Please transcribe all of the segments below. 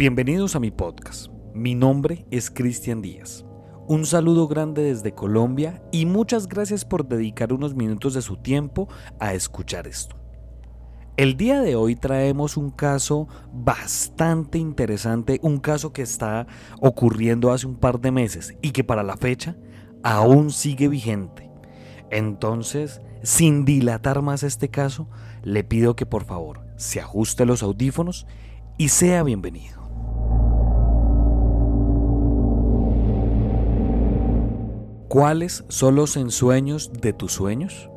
Bienvenidos a mi podcast. Mi nombre es Cristian Díaz. Un saludo grande desde Colombia y muchas gracias por dedicar unos minutos de su tiempo a escuchar esto. El día de hoy traemos un caso bastante interesante, un caso que está ocurriendo hace un par de meses y que para la fecha aún sigue vigente. Entonces, sin dilatar más este caso, le pido que por favor se ajuste los audífonos y sea bienvenido. ¿Cuáles son los ensueños de tus sueños?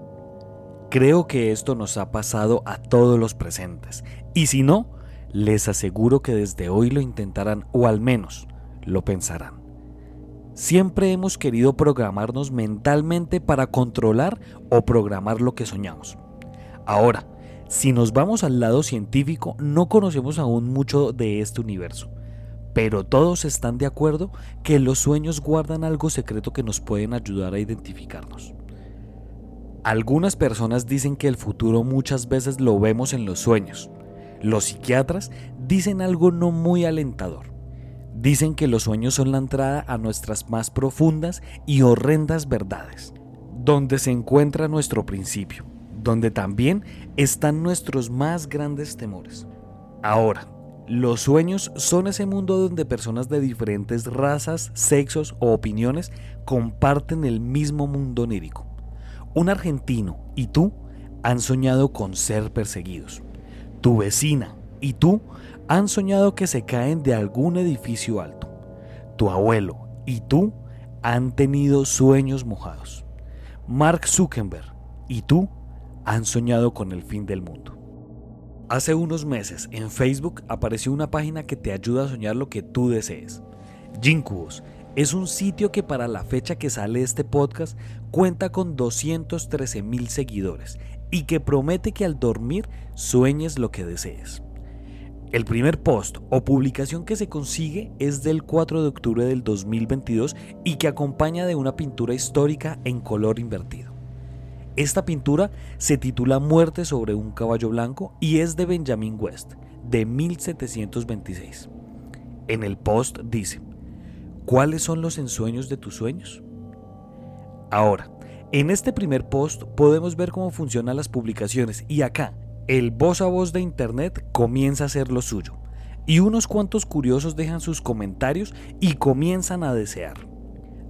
Creo que esto nos ha pasado a todos los presentes, y si no, les aseguro que desde hoy lo intentarán o al menos lo pensarán. Siempre hemos querido programarnos mentalmente para controlar o programar lo que soñamos. Ahora, si nos vamos al lado científico, no conocemos aún mucho de este universo pero todos están de acuerdo que los sueños guardan algo secreto que nos pueden ayudar a identificarnos. Algunas personas dicen que el futuro muchas veces lo vemos en los sueños. Los psiquiatras dicen algo no muy alentador. Dicen que los sueños son la entrada a nuestras más profundas y horrendas verdades, donde se encuentra nuestro principio, donde también están nuestros más grandes temores. Ahora, los sueños son ese mundo donde personas de diferentes razas, sexos o opiniones comparten el mismo mundo onírico. Un argentino y tú han soñado con ser perseguidos. Tu vecina y tú han soñado que se caen de algún edificio alto. Tu abuelo y tú han tenido sueños mojados. Mark Zuckerberg y tú han soñado con el fin del mundo. Hace unos meses en Facebook apareció una página que te ayuda a soñar lo que tú desees. Jincubos es un sitio que para la fecha que sale este podcast cuenta con 213 mil seguidores y que promete que al dormir sueñes lo que desees. El primer post o publicación que se consigue es del 4 de octubre del 2022 y que acompaña de una pintura histórica en color invertido. Esta pintura se titula Muerte sobre un caballo blanco y es de Benjamin West, de 1726. En el post dice, ¿cuáles son los ensueños de tus sueños? Ahora, en este primer post podemos ver cómo funcionan las publicaciones y acá, el voz a voz de Internet comienza a hacer lo suyo. Y unos cuantos curiosos dejan sus comentarios y comienzan a desear.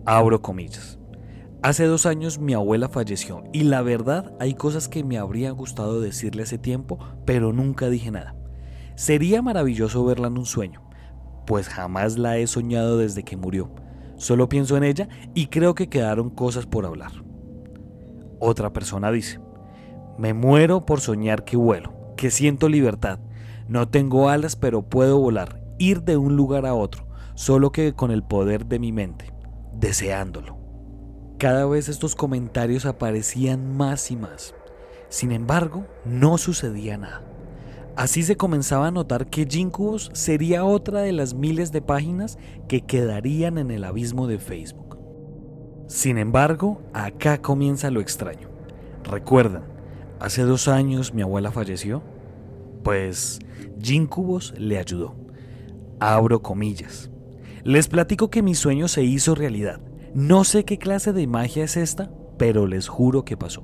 Abro comillas. Hace dos años mi abuela falleció y la verdad hay cosas que me habría gustado decirle hace tiempo, pero nunca dije nada. Sería maravilloso verla en un sueño, pues jamás la he soñado desde que murió. Solo pienso en ella y creo que quedaron cosas por hablar. Otra persona dice, me muero por soñar que vuelo, que siento libertad. No tengo alas pero puedo volar, ir de un lugar a otro, solo que con el poder de mi mente, deseándolo. Cada vez estos comentarios aparecían más y más. Sin embargo, no sucedía nada. Así se comenzaba a notar que Jinkubos sería otra de las miles de páginas que quedarían en el abismo de Facebook. Sin embargo, acá comienza lo extraño. ¿Recuerdan? Hace dos años mi abuela falleció. Pues Jinkubos le ayudó. Abro comillas. Les platico que mi sueño se hizo realidad no sé qué clase de magia es esta, pero les juro que pasó.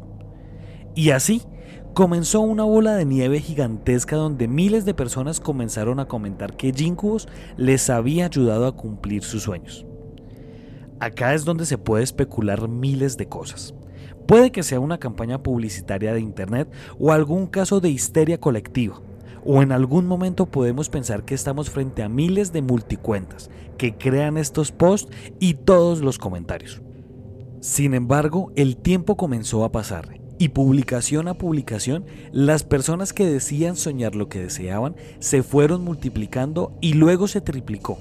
Y así comenzó una bola de nieve gigantesca donde miles de personas comenzaron a comentar que Jinkubos les había ayudado a cumplir sus sueños. Acá es donde se puede especular miles de cosas. Puede que sea una campaña publicitaria de Internet o algún caso de histeria colectiva o en algún momento podemos pensar que estamos frente a miles de multicuentas que crean estos posts y todos los comentarios. Sin embargo, el tiempo comenzó a pasar y publicación a publicación, las personas que decían soñar lo que deseaban se fueron multiplicando y luego se triplicó,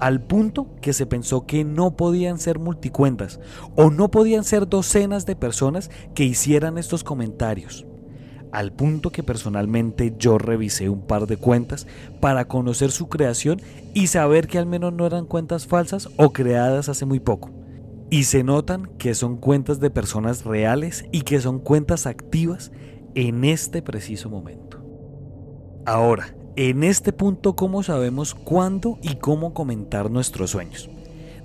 al punto que se pensó que no podían ser multicuentas o no podían ser docenas de personas que hicieran estos comentarios al punto que personalmente yo revisé un par de cuentas para conocer su creación y saber que al menos no eran cuentas falsas o creadas hace muy poco. Y se notan que son cuentas de personas reales y que son cuentas activas en este preciso momento. Ahora, en este punto, ¿cómo sabemos cuándo y cómo comentar nuestros sueños?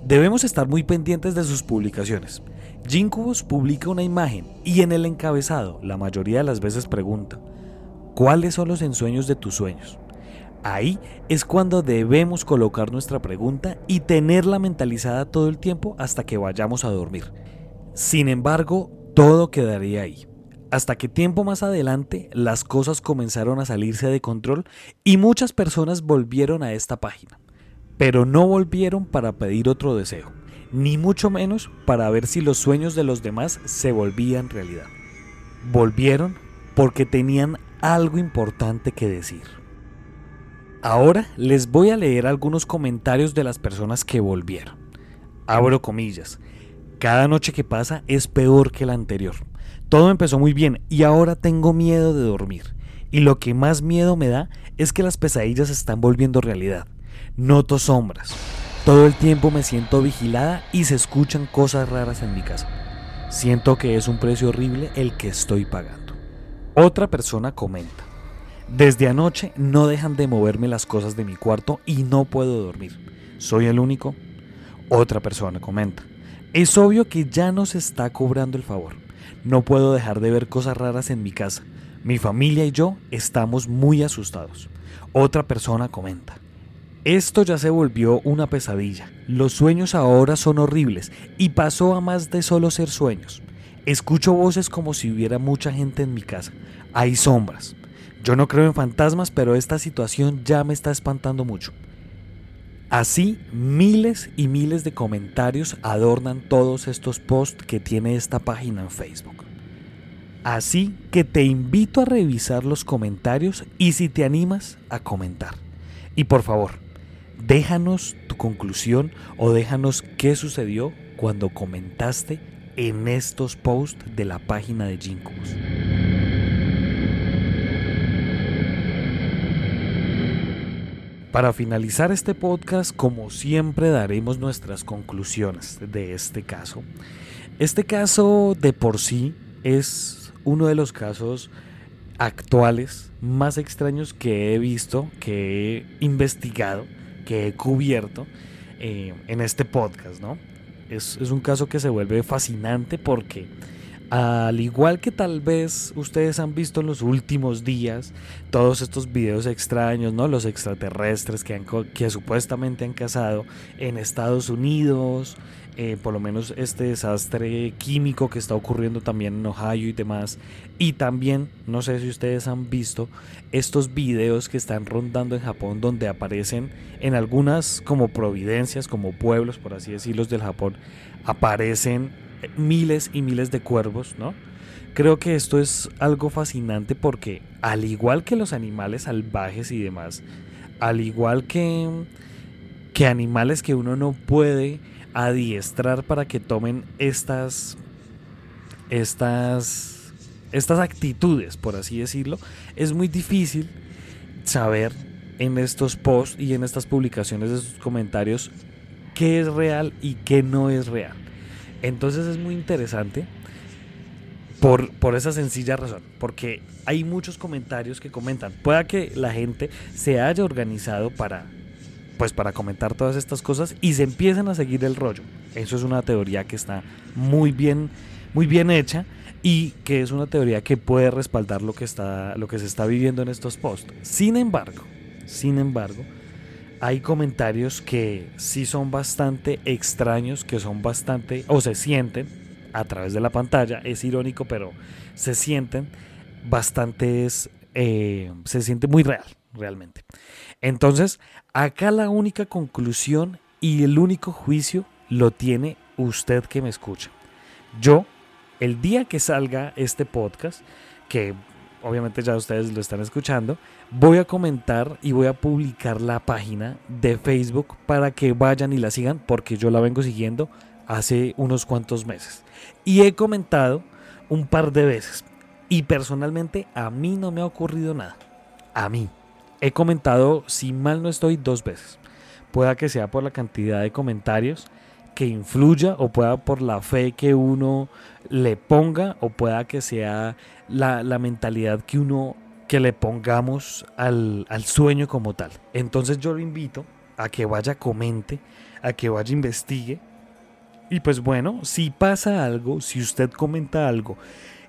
Debemos estar muy pendientes de sus publicaciones. Jinkubus publica una imagen y en el encabezado, la mayoría de las veces pregunta, ¿cuáles son los ensueños de tus sueños? Ahí es cuando debemos colocar nuestra pregunta y tenerla mentalizada todo el tiempo hasta que vayamos a dormir. Sin embargo, todo quedaría ahí. Hasta que tiempo más adelante las cosas comenzaron a salirse de control y muchas personas volvieron a esta página. Pero no volvieron para pedir otro deseo, ni mucho menos para ver si los sueños de los demás se volvían realidad. Volvieron porque tenían algo importante que decir. Ahora les voy a leer algunos comentarios de las personas que volvieron. Abro comillas. Cada noche que pasa es peor que la anterior. Todo empezó muy bien y ahora tengo miedo de dormir. Y lo que más miedo me da es que las pesadillas están volviendo realidad. Noto sombras. Todo el tiempo me siento vigilada y se escuchan cosas raras en mi casa. Siento que es un precio horrible el que estoy pagando. Otra persona comenta. Desde anoche no dejan de moverme las cosas de mi cuarto y no puedo dormir. ¿Soy el único? Otra persona comenta. Es obvio que ya no se está cobrando el favor. No puedo dejar de ver cosas raras en mi casa. Mi familia y yo estamos muy asustados. Otra persona comenta. Esto ya se volvió una pesadilla. Los sueños ahora son horribles y pasó a más de solo ser sueños. Escucho voces como si hubiera mucha gente en mi casa. Hay sombras. Yo no creo en fantasmas, pero esta situación ya me está espantando mucho. Así, miles y miles de comentarios adornan todos estos posts que tiene esta página en Facebook. Así que te invito a revisar los comentarios y si te animas a comentar. Y por favor, déjanos tu conclusión o déjanos qué sucedió cuando comentaste en estos posts de la página de Jinkos. Para finalizar este podcast, como siempre, daremos nuestras conclusiones de este caso. Este caso de por sí es uno de los casos actuales más extraños que he visto, que he investigado, que he cubierto eh, en este podcast, ¿no? Es, es un caso que se vuelve fascinante porque al igual que tal vez ustedes han visto en los últimos días todos estos videos extraños, ¿no? Los extraterrestres que, han, que supuestamente han cazado en Estados Unidos, eh, por lo menos este desastre químico que está ocurriendo también en Ohio y demás. Y también, no sé si ustedes han visto estos videos que están rondando en Japón donde aparecen en algunas como providencias, como pueblos, por así decirlo, del Japón, aparecen miles y miles de cuervos, ¿no? Creo que esto es algo fascinante porque al igual que los animales salvajes y demás, al igual que, que animales que uno no puede adiestrar para que tomen estas, estas, estas actitudes, por así decirlo, es muy difícil saber en estos posts y en estas publicaciones de sus comentarios qué es real y qué no es real. Entonces es muy interesante por, por, esa sencilla razón, porque hay muchos comentarios que comentan. Pueda que la gente se haya organizado para, pues para comentar todas estas cosas y se empiecen a seguir el rollo. Eso es una teoría que está muy bien, muy bien hecha y que es una teoría que puede respaldar lo que está, lo que se está viviendo en estos posts. Sin embargo, sin embargo, hay comentarios que sí son bastante extraños, que son bastante, o se sienten a través de la pantalla, es irónico, pero se sienten bastante, eh, se siente muy real, realmente. Entonces, acá la única conclusión y el único juicio lo tiene usted que me escucha. Yo, el día que salga este podcast, que obviamente ya ustedes lo están escuchando, voy a comentar y voy a publicar la página de Facebook para que vayan y la sigan porque yo la vengo siguiendo hace unos cuantos meses. Y he comentado un par de veces y personalmente a mí no me ha ocurrido nada. A mí. He comentado, si mal no estoy, dos veces. Pueda que sea por la cantidad de comentarios que influya o pueda por la fe que uno le ponga o pueda que sea la, mentalidad que uno que le pongamos al, al sueño como tal. Entonces yo lo invito a que vaya, comente, a que vaya, investigue. Y pues bueno, si pasa algo, si usted comenta algo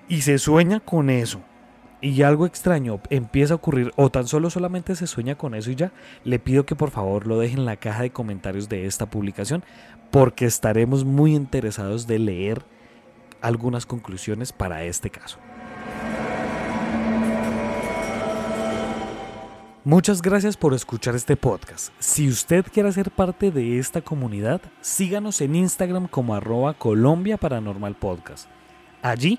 y se sueña con eso, y algo extraño empieza a ocurrir o tan solo solamente se sueña con eso y ya, le pido que por favor lo deje en la caja de comentarios de esta publicación porque estaremos muy interesados de leer algunas conclusiones para este caso. Muchas gracias por escuchar este podcast. Si usted quiere ser parte de esta comunidad, síganos en Instagram como arroba Colombia Paranormal Podcast. Allí